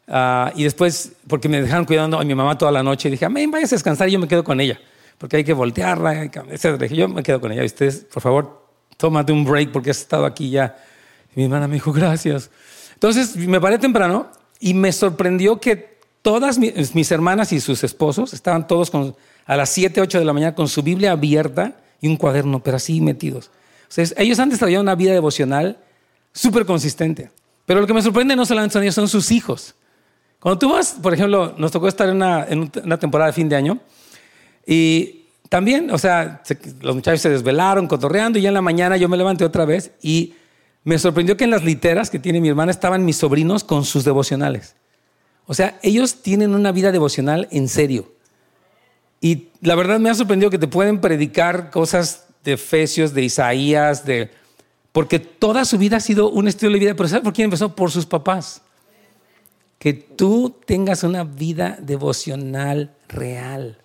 ah, y después, porque me dejaron cuidando a mi mamá toda la noche, dije, amén, vayas a descansar y yo me quedo con ella, porque hay que voltearla, etc. Yo me quedo con ella. Ustedes, por favor, tómate un break porque has estado aquí ya mi hermana me dijo, gracias. Entonces me paré temprano y me sorprendió que todas mis, hermanas y sus esposos estaban todos a las 7, 8 de la mañana con su Biblia abierta y un cuaderno, pero así metidos. ellos han desarrollado una vida devocional súper consistente. Pero lo que me sorprende no solamente son ellos, son sus hijos. Cuando tú vas, por ejemplo, nos tocó estar en una, en una temporada de fin de año y también, o sea, los muchachos se desvelaron cotorreando y ya en la mañana yo me levanté otra vez y me sorprendió que en las literas que tiene mi hermana estaban mis sobrinos con sus devocionales. O sea, ellos tienen una vida devocional en serio. Y la verdad me ha sorprendido que te pueden predicar cosas de Efesios, de Isaías, de... Porque toda su vida ha sido un estilo de vida. Pero ¿sabes por quién empezó? Por sus papás. Que tú tengas una vida devocional real.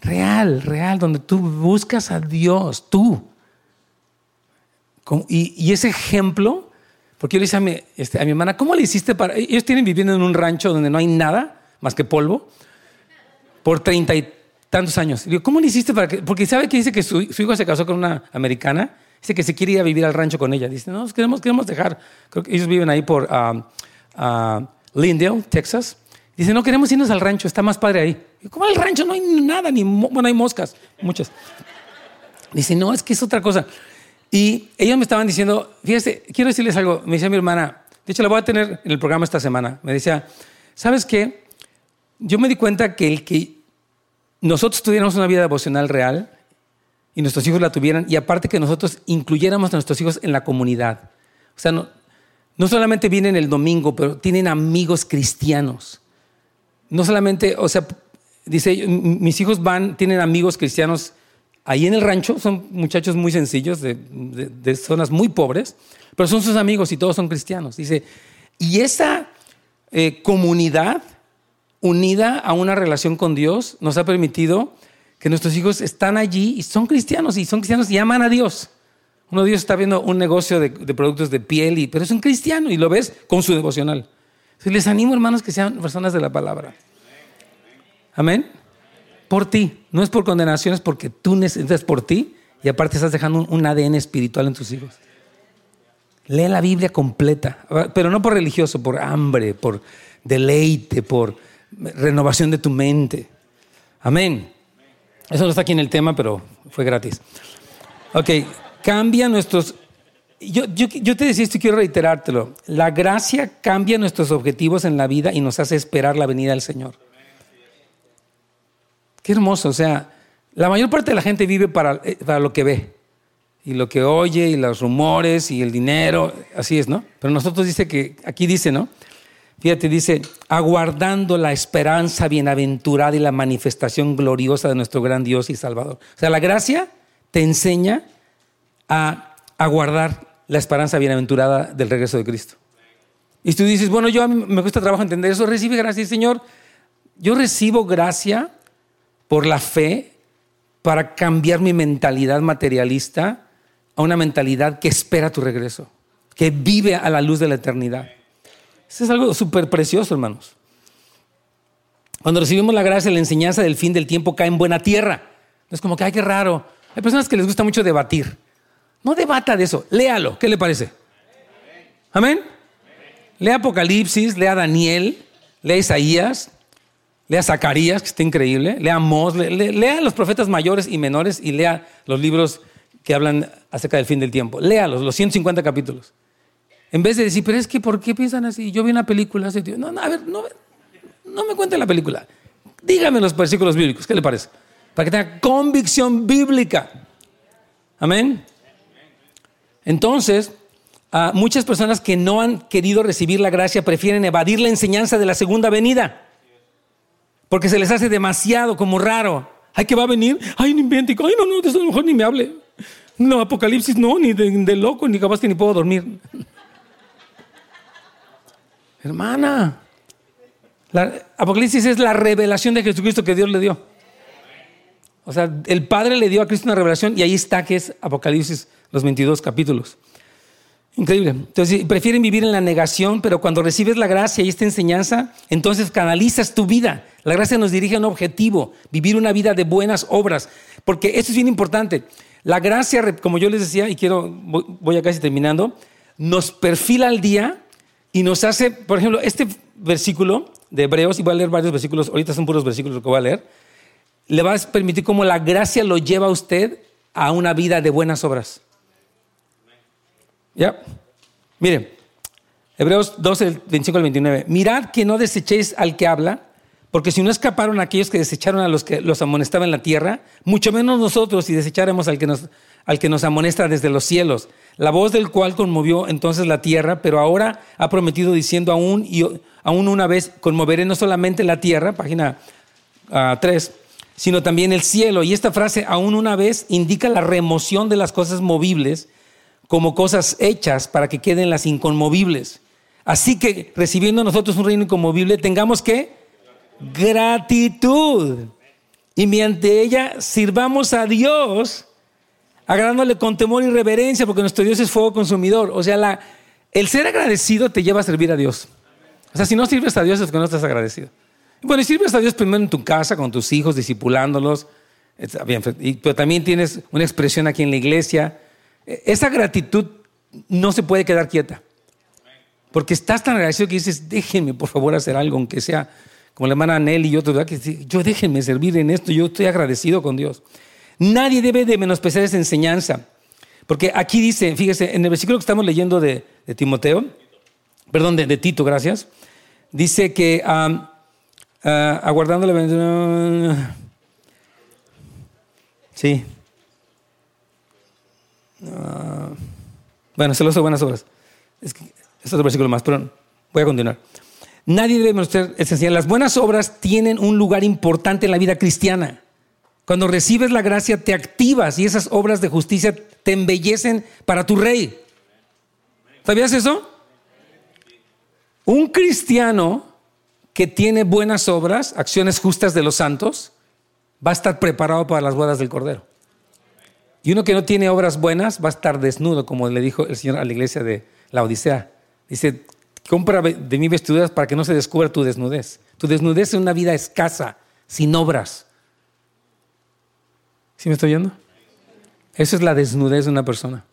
Real, real, donde tú buscas a Dios, tú. Y, ese ejemplo, porque yo le dije a mi, este, a mi hermana, ¿cómo le hiciste para...? Ellos tienen viviendo en un rancho donde no hay nada más que polvo por treinta y tantos años. digo, ¿cómo le hiciste para que...? Porque sabe que dice que su, hijo se casó con una americana, dice que se quiere ir a vivir al rancho con ella. Dice, no, queremos, queremos dejar, creo que ellos viven ahí por uh, Lindale, Texas. Dice, no queremos irnos al rancho, está más padre ahí. ¿Cómo el rancho? No hay nada, ni bueno, hay moscas, muchas. Dice, no, es que es otra cosa. Y ellos me estaban diciendo, fíjese, quiero decirles algo, me decía mi hermana, de hecho la voy a tener en el programa esta semana, me decía, ¿sabes qué? Yo me di cuenta que el que nosotros tuviéramos una vida devocional real y nuestros hijos la tuvieran, y aparte que nosotros incluyéramos a nuestros hijos en la comunidad. O sea, no, no solamente vienen el domingo, pero tienen amigos cristianos. No solamente, o sea, dice, mis hijos van, tienen amigos cristianos ahí en el rancho, son muchachos muy sencillos, de, zonas muy pobres, pero son sus amigos y todos son cristianos. Dice, y esa eh, comunidad unida a una relación con Dios nos ha permitido que nuestros hijos están allí y son cristianos y son cristianos y aman a Dios. Uno de ellos está viendo un negocio de, productos de piel, y, pero es un cristiano y lo ves con su devocional. les animo, hermanos, que sean personas de la palabra. Amén. Por ti. No es por condenación, es porque tú necesitas por ti y aparte estás dejando un, ADN espiritual en tus hijos. Lee la Biblia completa, pero no por religioso, por hambre, por deleite, por renovación de tu mente. Amén. Eso no está aquí en el tema, pero fue gratis. Ok, cambia nuestros... Yo, yo, yo te decía esto y quiero reiterártelo. La gracia cambia nuestros objetivos en la vida y nos hace esperar la venida del Señor. Qué hermoso, o sea, la mayor parte de la gente vive para, eh, para lo que ve y lo que oye y los rumores y el dinero, así es, ¿no? Pero nosotros dice que, aquí dice, ¿no? Fíjate, dice, aguardando la esperanza bienaventurada y la manifestación gloriosa de nuestro gran Dios y Salvador. O sea, la gracia te enseña a aguardar la esperanza bienaventurada del regreso de Cristo. Y tú dices, bueno, yo a mí me cuesta trabajo entender eso, recibe gracia, Señor. Yo recibo gracia por la fe para cambiar mi mentalidad materialista a una mentalidad que espera tu regreso, que vive a la luz de la eternidad. Eso es algo súper precioso, hermanos. Cuando recibimos la gracia, la enseñanza del fin del tiempo cae en buena tierra. Es como que, ay, qué raro. Hay personas que les gusta mucho debatir. No debata de eso, léalo. ¿Qué le parece? Amén. Lea Apocalipsis, lea Daniel, lea Isaías, Lea Zacarías, que está increíble. Lea Mos, lea, los profetas mayores y menores y lea los libros que hablan acerca del fin del tiempo. Léalos, los 150 capítulos. En vez de decir, pero es que, ¿por qué piensan así? Yo vi una película hace tiempo. No, no, a ver, no, no me cuente la película. Dígame los versículos bíblicos, ¿qué le parece? Para que tenga convicción bíblica. Amén. Entonces, muchas personas que no han querido recibir la gracia prefieren evadir la enseñanza de la segunda venida. Porque se les hace demasiado como raro. Ay, que va a venir. Ay, no invente. Ay, no, no, de eso mejor ni me hable. No, Apocalipsis no, ni de, loco, ni capaz que ni puedo dormir. Hermana, Apocalipsis es la revelación de Jesucristo que Dios le dio. O sea, el Padre le dio a Cristo una revelación y ahí está que es Apocalipsis, los 22 capítulos. Increíble. Entonces, prefieren vivir en la negación, pero cuando recibes la gracia y esta enseñanza, entonces canalizas tu vida. La gracia nos dirige a un objetivo, vivir una vida de buenas obras. Porque esto es bien importante. La gracia, como yo les decía, y quiero, voy a casi terminando, nos perfila al día y nos hace, por ejemplo, este versículo de Hebreos, y voy a leer varios versículos, ahorita son puros versículos que voy a leer, le va a permitir cómo la gracia lo lleva a usted a una vida de buenas obras. ¿Ya? Miren, Hebreos 12, 25 al 29. Mirad que no desechéis al que habla, porque si no escaparon aquellos que desecharon a los que los amonestaban en la tierra, mucho menos nosotros si desecháramos al que nos, al que nos amonesta desde los cielos, la voz del cual conmovió entonces la tierra, pero ahora ha prometido diciendo aún y aún una vez, conmoveré no solamente la tierra, página 3, ah, sino también el cielo. Y esta frase, aún una vez, indica la remoción de las cosas movibles como cosas hechas para que queden las inconmovibles. Así que recibiendo nosotros un reino inconmovible, tengamos que gratitud. Y mediante ella sirvamos a Dios, agradándole con temor y reverencia, porque nuestro Dios es fuego consumidor. O sea, el ser agradecido te lleva a servir a Dios. O sea, si no sirves a Dios es que no estás agradecido. Bueno, y sirves a Dios primero en tu casa, con tus hijos, discipulándolos. pero también tienes una expresión aquí en la iglesia. Esa gratitud no se puede quedar quieta. Porque estás tan agradecido que dices, déjenme por favor hacer algo, aunque sea como la hermana Nelly y otros, que yo déjenme servir en esto, yo estoy agradecido con Dios. Nadie debe de menospreciar esa enseñanza. Porque aquí dice, fíjese, en el versículo que estamos leyendo de, Timoteo, perdón, de, Tito, gracias, dice que uh, aguardando la Sí. Uh, bueno, se lo hace buenas obras. Es es otro versículo más, pero voy a continuar. Nadie debe mostrar esencial. Las buenas obras tienen un lugar importante en la vida cristiana. Cuando recibes la gracia te activas y esas obras de justicia te embellecen para tu rey. ¿Sabías eso? Un cristiano que tiene buenas obras, acciones justas de los santos, va a estar preparado para las bodas del Cordero. Y uno que no tiene obras buenas va a estar desnudo, como le dijo el Señor a la iglesia de la Odisea. Dice, compra de mi vestiduras para que no se descubra tu desnudez. Tu desnudez es una vida escasa, sin obras. ¿Sí me estoy oyendo? Esa es la desnudez de una persona.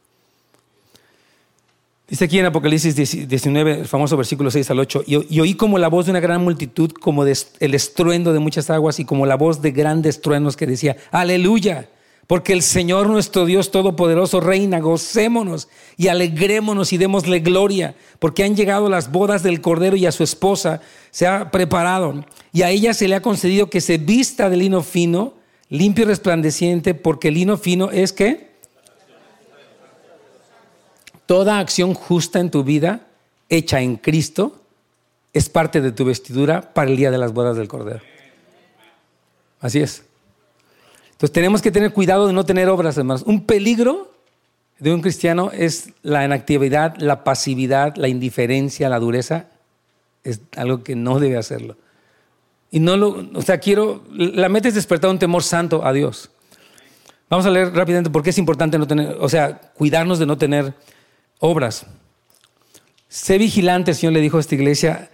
Dice aquí en Apocalipsis 19, el famoso versículo 6 al 8, y, oí como la voz de una gran multitud, como el estruendo de muchas aguas y como la voz de grandes truenos que decía, aleluya, porque el Señor nuestro Dios Todopoderoso reina, gocémonos y alegrémonos y démosle gloria, porque han llegado las bodas del Cordero y a su esposa se ha preparado, y a ella se le ha concedido que se vista de lino fino, limpio y resplandeciente, porque el lino fino es que Toda acción justa en tu vida, hecha en Cristo, es parte de tu vestidura para el día de las bodas del Cordero. Así es. Entonces tenemos que tener cuidado de no tener obras, hermanos. Un peligro de un cristiano es la inactividad, la pasividad, la indiferencia, la dureza. Es algo que no debe hacerlo. Y no lo, o sea, quiero, la meta es despertar un temor santo a Dios. Vamos a leer rápidamente por qué es importante no tener, o sea, cuidarnos de no tener obras. Sé vigilante, el Señor le dijo a esta iglesia,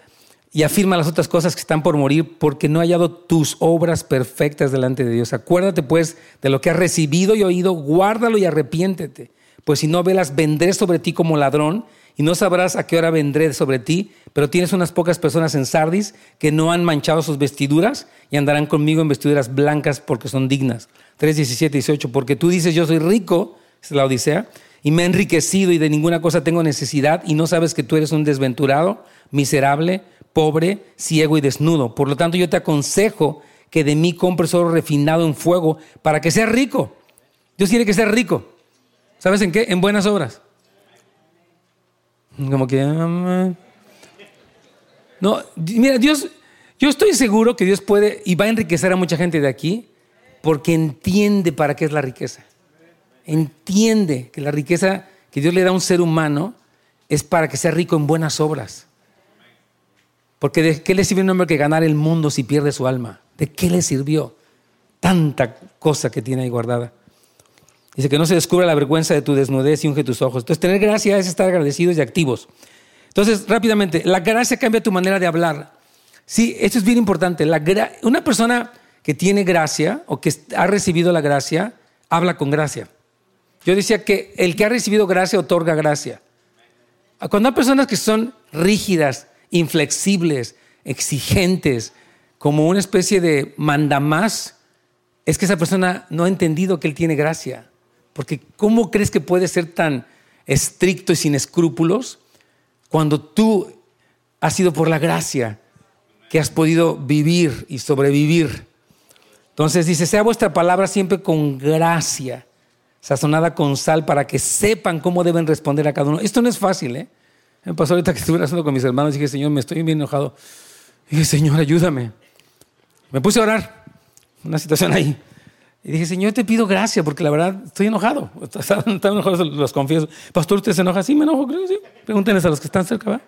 y afirma las otras cosas que están por morir, porque no ha hallado tus obras perfectas delante de Dios. Acuérdate pues de lo que has recibido y oído, guárdalo y arrepiéntete. Pues si no velas, vendré sobre ti como ladrón, y no sabrás a qué hora vendré sobre ti, pero tienes unas pocas personas en Sardis que no han manchado sus vestiduras y andarán conmigo en vestiduras blancas porque son dignas. 3, 17, 18, porque tú dices, yo soy rico, es la Odisea, y me he enriquecido y de ninguna cosa tengo necesidad y no sabes que tú eres un desventurado, miserable, pobre, ciego y desnudo. Por lo tanto, yo te aconsejo que de mí compres oro refinado en fuego para que seas rico. Dios quiere que seas rico. ¿Sabes en qué? En buenas obras. Como que... Ah, no, mira, Dios, yo estoy seguro que Dios puede y va a enriquecer a mucha gente de aquí porque entiende para qué es la riqueza entiende que la riqueza que Dios le da a un ser humano es para que sea rico en buenas obras. Porque ¿de qué le sirve un hombre que ganar el mundo si pierde su alma? ¿De qué le sirvió tanta cosa que tiene ahí guardada? Dice que no se descubra la vergüenza de tu desnudez y unge tus ojos. Entonces, tener gracia es estar agradecidos y activos. Entonces, rápidamente, la gracia cambia tu manera de hablar. Sí, esto es bien importante. una persona que tiene gracia o que ha recibido la gracia, habla con gracia. Yo decía que el que ha recibido gracia otorga gracia. cuando hay personas que son rígidas, inflexibles, exigentes, como una especie de mandamás, es que esa persona no ha entendido que Él tiene gracia. Porque ¿cómo crees que puede ser tan estricto y sin escrúpulos cuando tú has sido por la gracia que has podido vivir y sobrevivir? Entonces dice, sea vuestra palabra siempre con gracia, sazonada con sal, para que sepan cómo deben responder a cada uno. Esto no es fácil, ¿eh? Me pasó ahorita que estuve haciendo con mis hermanos y dije, Señor, me estoy bien enojado. Dije, Señor, ayúdame. Me puse a orar, una situación ahí. Y dije, Señor, te pido gracia porque la verdad estoy enojado. Están enojados, los confieso. Pastor, ¿usted se enoja? Sí, me enojo, creo sí. Pregúntenles a los que están cerca, ¿va?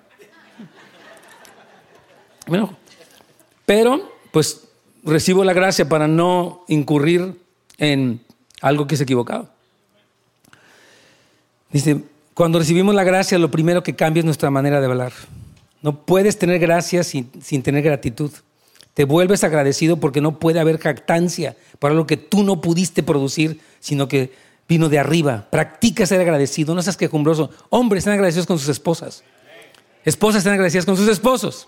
Me enojo. Pero, pues, recibo la gracia para no incurrir en algo que es equivocado. Dice, cuando recibimos la gracia, lo primero que cambia es nuestra manera de hablar. No puedes tener gracia sin, sin tener gratitud. Te vuelves agradecido porque no puede haber jactancia por algo que tú no pudiste producir, sino que vino de arriba. Practica ser agradecido, no seas quejumbroso. Hombres están agradecidos con sus esposas. Esposas están agradecidas con sus esposos.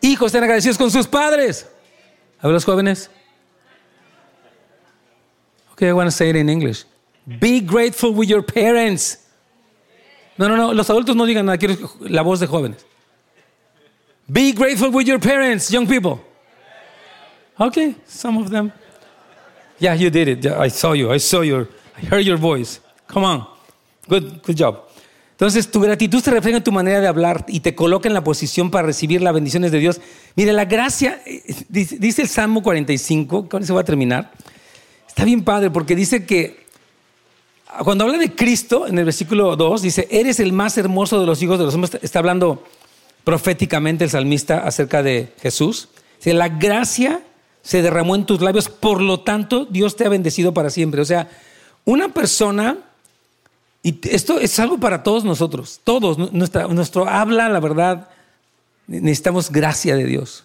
Hijos están agradecidos con sus padres. A ver los jóvenes. Okay, I want to say it in English. Be grateful with your parents. No, no, no, los adultos no digan nada, quiero la voz de jóvenes. Be grateful with your parents, young people. Okay, some of them. Yeah, you did it. I saw you. I saw your. I heard your voice. Come on. Good, good job. Entonces, tu gratitud se refleja en tu manera de hablar y te coloca en la posición para recibir las bendiciones de Dios. Mire, la gracia, eh, dice, el Salmo 45, con eso va a terminar. Está bien padre porque dice que cuando habla de Cristo, en el versículo 2, dice, eres el más hermoso de los hijos de los hombres. Está hablando proféticamente el salmista acerca de Jesús. Dice, la gracia se derramó en tus labios, por lo tanto Dios te ha bendecido para siempre. O sea, una persona, y esto es algo para todos nosotros, todos, nuestro habla, la verdad, necesitamos gracia de Dios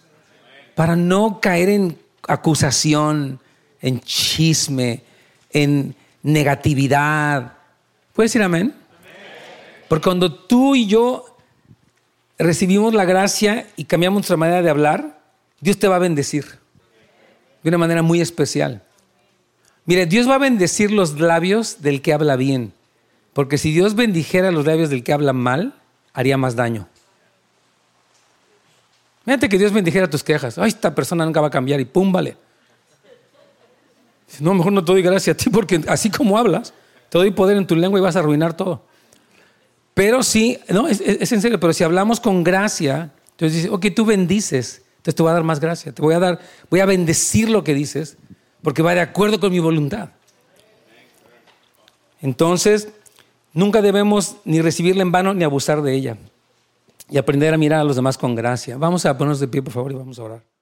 para no caer en acusación, en chisme, en negatividad. ¿Puedes decir amén? Porque cuando tú y yo recibimos la gracia y cambiamos nuestra manera de hablar, Dios te va a bendecir de una manera muy especial. Mire, Dios va a bendecir los labios del que habla bien, porque si Dios bendijera los labios del que habla mal, haría más daño. Fíjate que Dios bendijera tus quejas. Ay, esta persona nunca va a cambiar y pum, vale. No, mejor no te doy gracia a ti porque así como hablas, te doy poder en tu lengua y vas a arruinar todo. Pero sí, no, es, en serio, pero si hablamos con gracia, entonces dice, ok, tú bendices, entonces te voy a dar más gracia, te voy a dar, voy a bendecir lo que dices, porque va de acuerdo con mi voluntad. Entonces, nunca debemos ni recibirla en vano ni abusar de ella y aprender a mirar a los demás con gracia. Vamos a ponernos de pie, por favor, y vamos a orar.